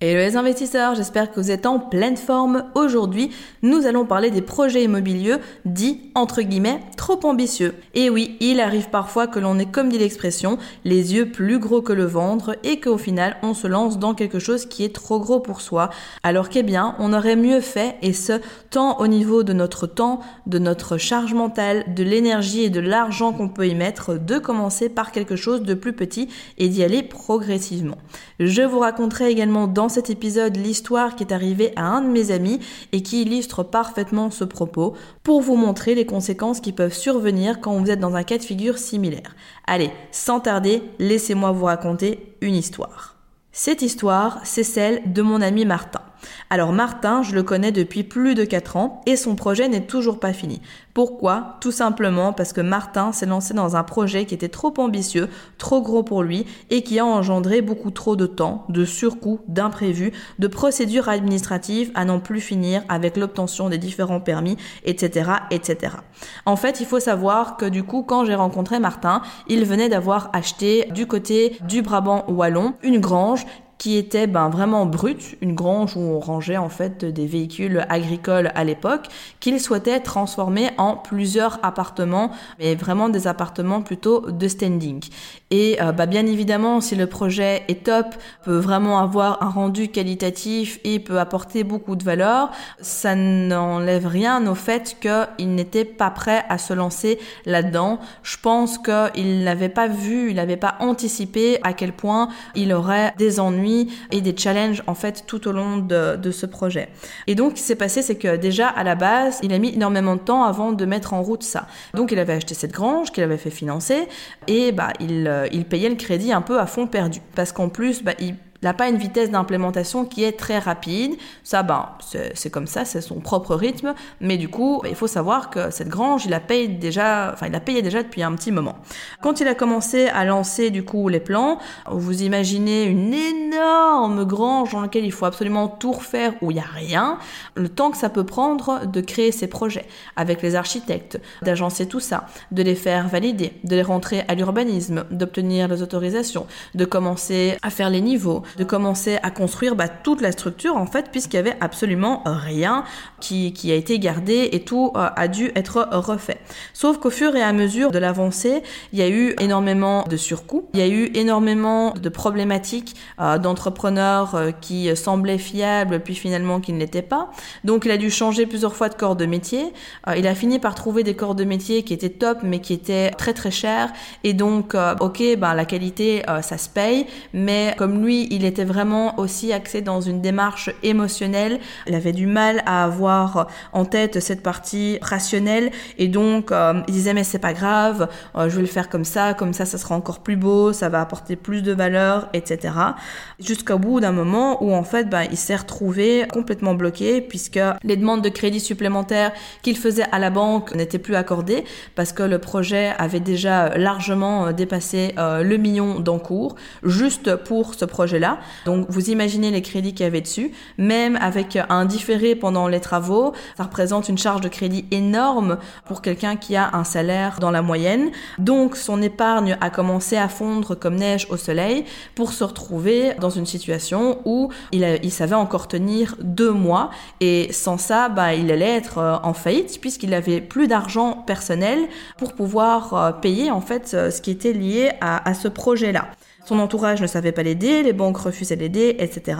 Hello les investisseurs, j'espère que vous êtes en pleine forme. Aujourd'hui, nous allons parler des projets immobiliers dits entre guillemets trop ambitieux. Et oui, il arrive parfois que l'on ait, comme dit l'expression, les yeux plus gros que le ventre et qu'au final on se lance dans quelque chose qui est trop gros pour soi. Alors qu'eh bien, on aurait mieux fait, et ce, tant au niveau de notre temps, de notre charge mentale, de l'énergie et de l'argent qu'on peut y mettre, de commencer par quelque chose de plus petit et d'y aller progressivement. Je vous raconterai également dans cet épisode l'histoire qui est arrivée à un de mes amis et qui illustre parfaitement ce propos pour vous montrer les conséquences qui peuvent survenir quand vous êtes dans un cas de figure similaire. Allez, sans tarder, laissez-moi vous raconter une histoire. Cette histoire, c'est celle de mon ami Martin. Alors Martin, je le connais depuis plus de 4 ans et son projet n'est toujours pas fini. Pourquoi? Tout simplement parce que Martin s'est lancé dans un projet qui était trop ambitieux, trop gros pour lui et qui a engendré beaucoup trop de temps, de surcoûts, d'imprévus, de procédures administratives à n'en plus finir avec l'obtention des différents permis, etc., etc. En fait, il faut savoir que du coup, quand j'ai rencontré Martin, il venait d'avoir acheté du côté du Brabant wallon une grange qui était ben, vraiment brute, une grange où on rangeait en fait des véhicules agricoles à l'époque, qu'il souhaitait transformer en plusieurs appartements, mais vraiment des appartements plutôt de standing. Et euh, bah, bien évidemment, si le projet est top, peut vraiment avoir un rendu qualitatif et peut apporter beaucoup de valeur, ça n'enlève rien au fait qu'il n'était pas prêt à se lancer là-dedans. Je pense qu'il n'avait pas vu, il n'avait pas anticipé à quel point il aurait des ennuis et des challenges en fait tout au long de, ce projet. Et donc, ce qui s'est passé, c'est que déjà à la base, il a mis énormément de temps avant de mettre en route ça. Donc, il avait acheté cette grange qu'il avait fait financer et bah il euh, il payait le crédit un peu à fond perdu. Parce qu'en plus, bah, il n'a pas une vitesse d'implémentation qui est très rapide. Ça, ben, c'est comme ça, c'est son propre rythme. Mais du coup, il faut savoir que cette grange, il la paye déjà, enfin, il la payait déjà depuis un petit moment. Quand il a commencé à lancer, du coup, les plans, vous imaginez une énorme grange dans laquelle il faut absolument tout refaire où il n'y a rien. Le temps que ça peut prendre de créer ces projets avec les architectes, d'agencer tout ça, de les faire valider, de les rentrer à l'urbanisme, d'obtenir les autorisations, de commencer à faire les niveaux, de commencer à construire bah, toute la structure en fait puisqu'il y avait absolument rien qui, a été gardé et tout euh, a dû être refait. Sauf qu'au fur et à mesure de l'avancée, il y a eu énormément de surcoûts, il y a eu énormément de problématiques euh, d'entrepreneurs euh, qui semblaient fiables puis finalement qui ne l'étaient pas. Donc il a dû changer plusieurs fois de corps de métier. il a fini par trouver des corps de métier qui étaient top mais qui étaient très très chers et donc ok ben la qualité ça se paye mais comme lui il était vraiment aussi axé dans une démarche émotionnelle. Il avait du mal à avoir en tête cette partie rationnelle et donc euh, il disait mais c'est pas grave, euh, je vais le faire comme ça, comme ça ça sera encore plus beau, ça va apporter plus de valeur, etc. Jusqu'au bout d'un moment où en fait ben, il s'est retrouvé complètement bloqué puisque les demandes de crédit supplémentaires qu'il faisait à la banque n'étaient plus accordées parce que le projet avait déjà largement dépassé euh, le million d'encours juste pour ce projet-là donc vous imaginez les crédits qu'il y avait dessus. Même avec un différé pendant les travaux, ça représente une charge de crédit énorme pour quelqu'un qui a un salaire dans la moyenne. Donc son épargne a commencé à fondre comme neige au soleil pour se retrouver dans une situation où il, savait encore tenir deux mois et sans ça, bah, il allait être euh, en faillite puisqu'il avait plus d'argent personnel pour pouvoir euh, payer en fait euh, ce qui était lié à, à ce projet-là. Son entourage ne savait pas l'aider, les banques refusaient l'aider, etc.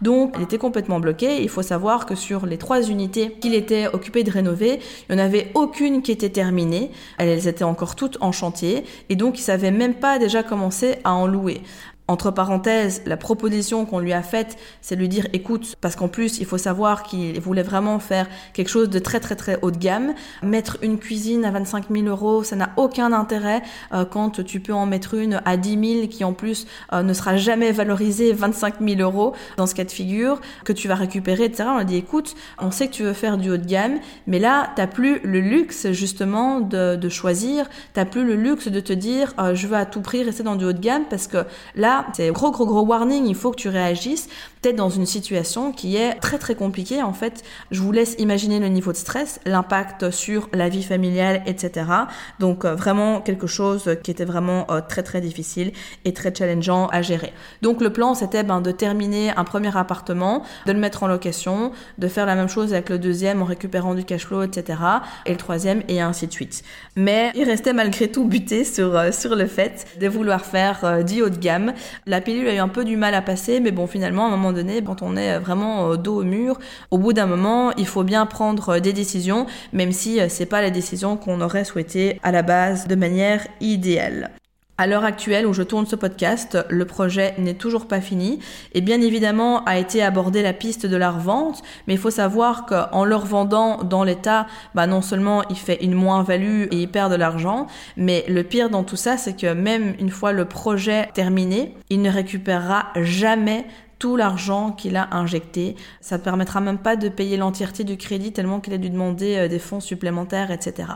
Donc, il était complètement bloqué. Il faut savoir que sur les trois unités qu'il était occupé de rénover, il n'y en avait aucune qui était terminée. Elles étaient encore toutes en chantier. Et donc, il savait même pas déjà commencer à en louer. Entre parenthèses, la proposition qu'on lui a faite, c'est lui dire écoute, parce qu'en plus, il faut savoir qu'il voulait vraiment faire quelque chose de très très très haut de gamme. Mettre une cuisine à 25 000 euros, ça n'a aucun intérêt euh, quand tu peux en mettre une à 10 000 qui en plus euh, ne sera jamais valorisée 25 000 euros dans ce cas de figure, que tu vas récupérer, etc. On a dit écoute, on sait que tu veux faire du haut de gamme, mais là, t'as plus le luxe justement de, de choisir, t'as plus le luxe de te dire euh, je veux à tout prix rester dans du haut de gamme parce que là, c'est gros gros gros warning, il faut que tu réagisses dans une situation qui est très très compliquée. En fait, je vous laisse imaginer le niveau de stress, l'impact sur la vie familiale, etc. Donc euh, vraiment quelque chose qui était vraiment euh, très très difficile et très challengeant à gérer. Donc le plan c'était ben, de terminer un premier appartement, de le mettre en location, de faire la même chose avec le deuxième en récupérant du cash flow, etc. Et le troisième et ainsi de suite. Mais il restait malgré tout buté sur, euh, sur le fait de vouloir faire du haut de gamme la pilule a eu un peu du mal à passer, mais bon, finalement, à un moment donné, quand on est vraiment euh, dos au mur, au bout d'un moment, il faut bien prendre euh, des décisions, même si euh, c'est pas la décision qu'on aurait souhaité à la base de manière idéale. À l'heure actuelle où je tourne ce podcast, le projet n'est toujours pas fini et bien évidemment a été abordé la piste de la revente, mais il faut savoir qu'en le revendant dans l'état, bah non seulement il fait une moins-value et il perd de l'argent, mais le pire dans tout ça, c'est que même une fois le projet terminé, il ne récupérera jamais tout l'argent qu'il a injecté. Ça ne permettra même pas de payer l'entièreté du crédit tellement qu'il a dû demander euh, des fonds supplémentaires, etc.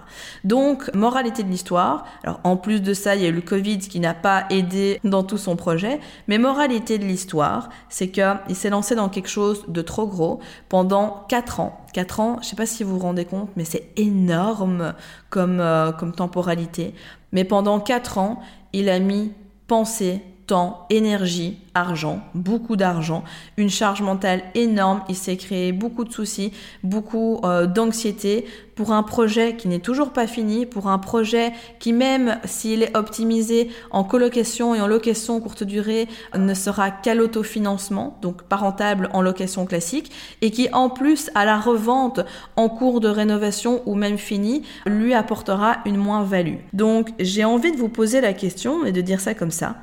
Donc, moralité de l'histoire. Alors, en plus de ça, il y a eu le Covid qui n'a pas aidé dans tout son projet. Mais moralité de l'histoire, c'est qu'il s'est lancé dans quelque chose de trop gros pendant 4 ans. 4 ans, je sais pas si vous vous rendez compte, mais c'est énorme comme, euh, comme temporalité. Mais pendant 4 ans, il a mis pensée, temps, énergie, argent, beaucoup d'argent, une charge mentale énorme. Il s'est créé beaucoup de soucis, beaucoup euh, d'anxiété pour un projet qui n'est toujours pas fini, pour un projet qui même s'il est optimisé en colocation et en location courte durée ne sera qu'à l'autofinancement, donc pas rentable en location classique, et qui en plus à la revente en cours de rénovation ou même fini lui apportera une moins-value. Donc j'ai envie de vous poser la question et de dire ça comme ça.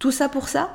Tout ça pour ça?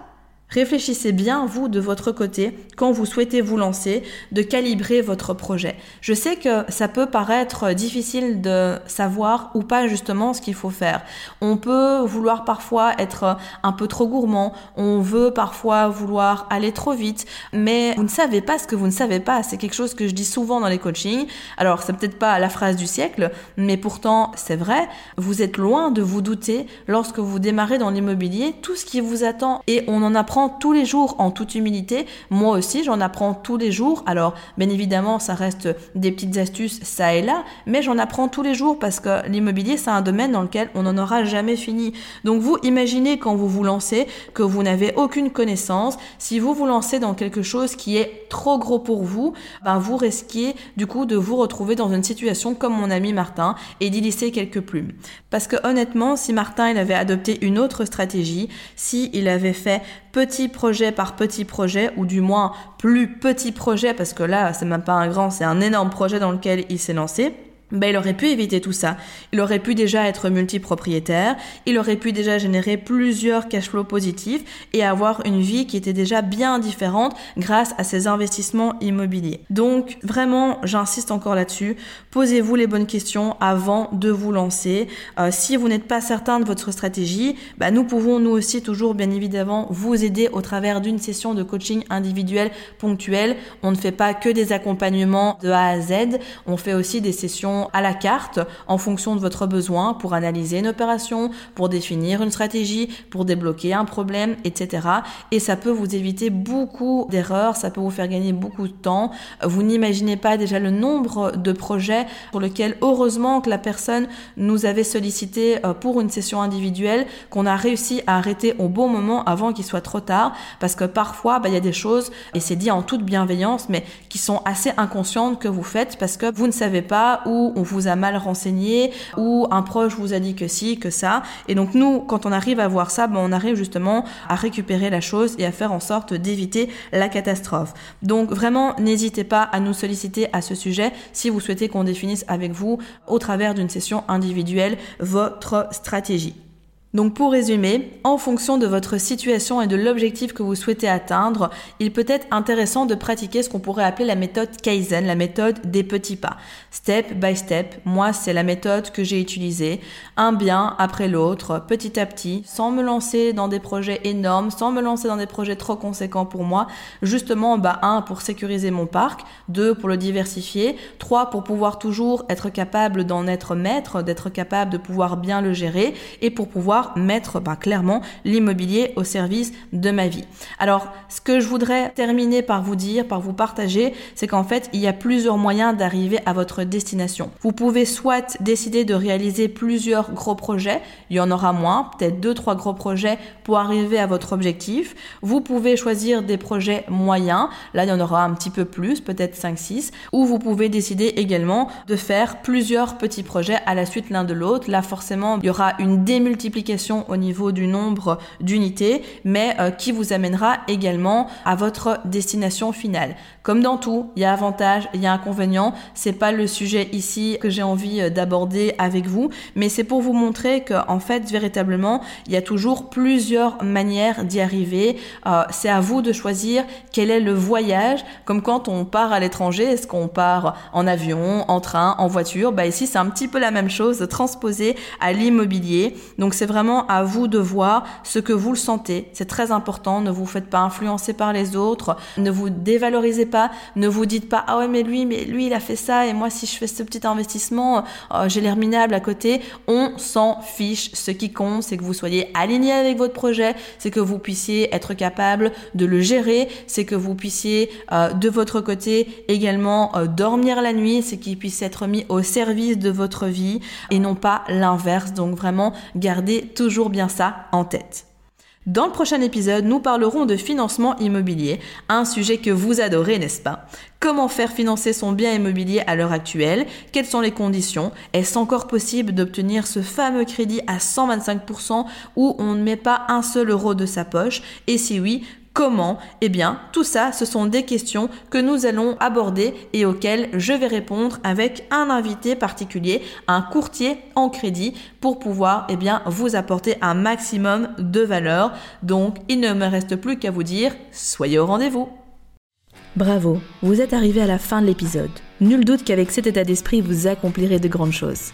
Réfléchissez bien, vous, de votre côté, quand vous souhaitez vous lancer, de calibrer votre projet. Je sais que ça peut paraître difficile de savoir ou pas justement ce qu'il faut faire. On peut vouloir parfois être un peu trop gourmand, on veut parfois vouloir aller trop vite, mais vous ne savez pas ce que vous ne savez pas. C'est quelque chose que je dis souvent dans les coachings. Alors, c'est peut-être pas la phrase du siècle, mais pourtant, c'est vrai. Vous êtes loin de vous douter lorsque vous démarrez dans l'immobilier, tout ce qui vous attend et on en apprend tous les jours en toute humilité. Moi aussi, j'en apprends tous les jours. Alors, bien évidemment, ça reste des petites astuces ça et là, mais j'en apprends tous les jours parce que l'immobilier, c'est un domaine dans lequel on n'en aura jamais fini. Donc, vous imaginez quand vous vous lancez que vous n'avez aucune connaissance. Si vous vous lancez dans quelque chose qui est trop gros pour vous, ben vous risquez du coup de vous retrouver dans une situation comme mon ami Martin et d'y laisser quelques plumes. Parce que honnêtement, si Martin il avait adopté une autre stratégie, si il avait fait petit projet par petit projet, ou du moins plus petit projet, parce que là, c'est même pas un grand, c'est un énorme projet dans lequel il s'est lancé ben, il aurait pu éviter tout ça. Il aurait pu déjà être multipropriétaire, il aurait pu déjà générer plusieurs cash flows positifs et avoir une vie qui était déjà bien différente grâce à ses investissements immobiliers. Donc vraiment, j'insiste encore là-dessus, posez-vous les bonnes questions avant de vous lancer. Euh, si vous n'êtes pas certain de votre stratégie, ben, nous pouvons nous aussi toujours bien évidemment vous aider au travers d'une session de coaching individuel ponctuel. On ne fait pas que des accompagnements de A à Z, on fait aussi des sessions à la carte en fonction de votre besoin pour analyser une opération, pour définir une stratégie, pour débloquer un problème, etc. Et ça peut vous éviter beaucoup d'erreurs, ça peut vous faire gagner beaucoup de temps. Vous n'imaginez pas déjà le nombre de projets pour lesquels heureusement que la personne nous avait sollicité euh, pour une session individuelle, qu'on a réussi à arrêter au bon moment avant qu'il soit trop tard, parce que parfois bah, il y a des choses, et c'est dit en toute bienveillance, mais qui sont assez inconscientes que vous faites parce que vous ne savez pas où on vous a mal renseigné, ou un proche vous a dit que si, que ça. Et donc nous, quand on arrive à voir ça, ben, on arrive justement à récupérer la chose et à faire en sorte d'éviter la catastrophe. Donc vraiment, n'hésitez pas à nous solliciter à ce sujet si vous souhaitez qu'on définisse avec vous, au travers d'une session individuelle, votre stratégie. Donc pour résumer, en fonction de votre situation et de l'objectif que vous souhaitez atteindre, il peut être intéressant de pratiquer ce qu'on pourrait appeler la méthode Kaizen, la méthode des petits pas. Step by step, moi c'est la méthode que j'ai utilisée, un bien après l'autre, petit à petit, sans me lancer dans des projets énormes, sans me lancer dans des projets trop conséquents pour moi, justement bah un pour sécuriser mon parc, deux pour le diversifier, trois pour pouvoir toujours être capable d'en être maître, d'être capable de pouvoir bien le gérer. Et pour pouvoir mettre bah, clairement l'immobilier au service de ma vie. Alors, ce que je voudrais terminer par vous dire, par vous partager, c'est qu'en fait, il y a plusieurs moyens d'arriver à votre destination. Vous pouvez soit décider de réaliser plusieurs gros projets, il y en aura moins, peut-être deux, trois gros projets pour arriver à votre objectif. Vous pouvez choisir des projets moyens, là il y en aura un petit peu plus, peut-être 5, 6, ou vous pouvez décider également de faire plusieurs petits projets à la suite l'un de l'autre. Là forcément, il y aura une démultiplication au niveau du nombre d'unités, mais euh, qui vous amènera également à votre destination finale. Comme dans tout, il y a avantages, il y a inconvénients. C'est pas le sujet ici que j'ai envie euh, d'aborder avec vous, mais c'est pour vous montrer que en fait, véritablement, il y a toujours plusieurs manières d'y arriver. Euh, c'est à vous de choisir quel est le voyage. Comme quand on part à l'étranger, est-ce qu'on part en avion, en train, en voiture? Bah ici, c'est un petit peu la même chose, transposé à l'immobilier. Donc c'est vraiment à vous de voir ce que vous le sentez. C'est très important. Ne vous faites pas influencer par les autres. Ne vous dévalorisez pas. Ne vous dites pas ah ouais mais lui mais lui il a fait ça et moi si je fais ce petit investissement oh, j'ai l'air minable à côté. On s'en fiche. Ce qui compte c'est que vous soyez aligné avec votre projet, c'est que vous puissiez être capable de le gérer, c'est que vous puissiez euh, de votre côté également euh, dormir la nuit, c'est qu'il puisse être mis au service de votre vie et non pas l'inverse. Donc vraiment garder toujours bien ça en tête. Dans le prochain épisode, nous parlerons de financement immobilier, un sujet que vous adorez, n'est-ce pas? Comment faire financer son bien immobilier à l'heure actuelle? Quelles sont les conditions? Est-ce encore possible d'obtenir ce fameux crédit à 125% où on ne met pas un seul euro de sa poche? Et si oui, Comment Eh bien, tout ça, ce sont des questions que nous allons aborder et auxquelles je vais répondre avec un invité particulier, un courtier en crédit pour pouvoir eh bien, vous apporter un maximum de valeur. Donc, il ne me reste plus qu'à vous dire, soyez au rendez-vous. Bravo, vous êtes arrivé à la fin de l'épisode. Nul doute qu'avec cet état d'esprit, vous accomplirez de grandes choses.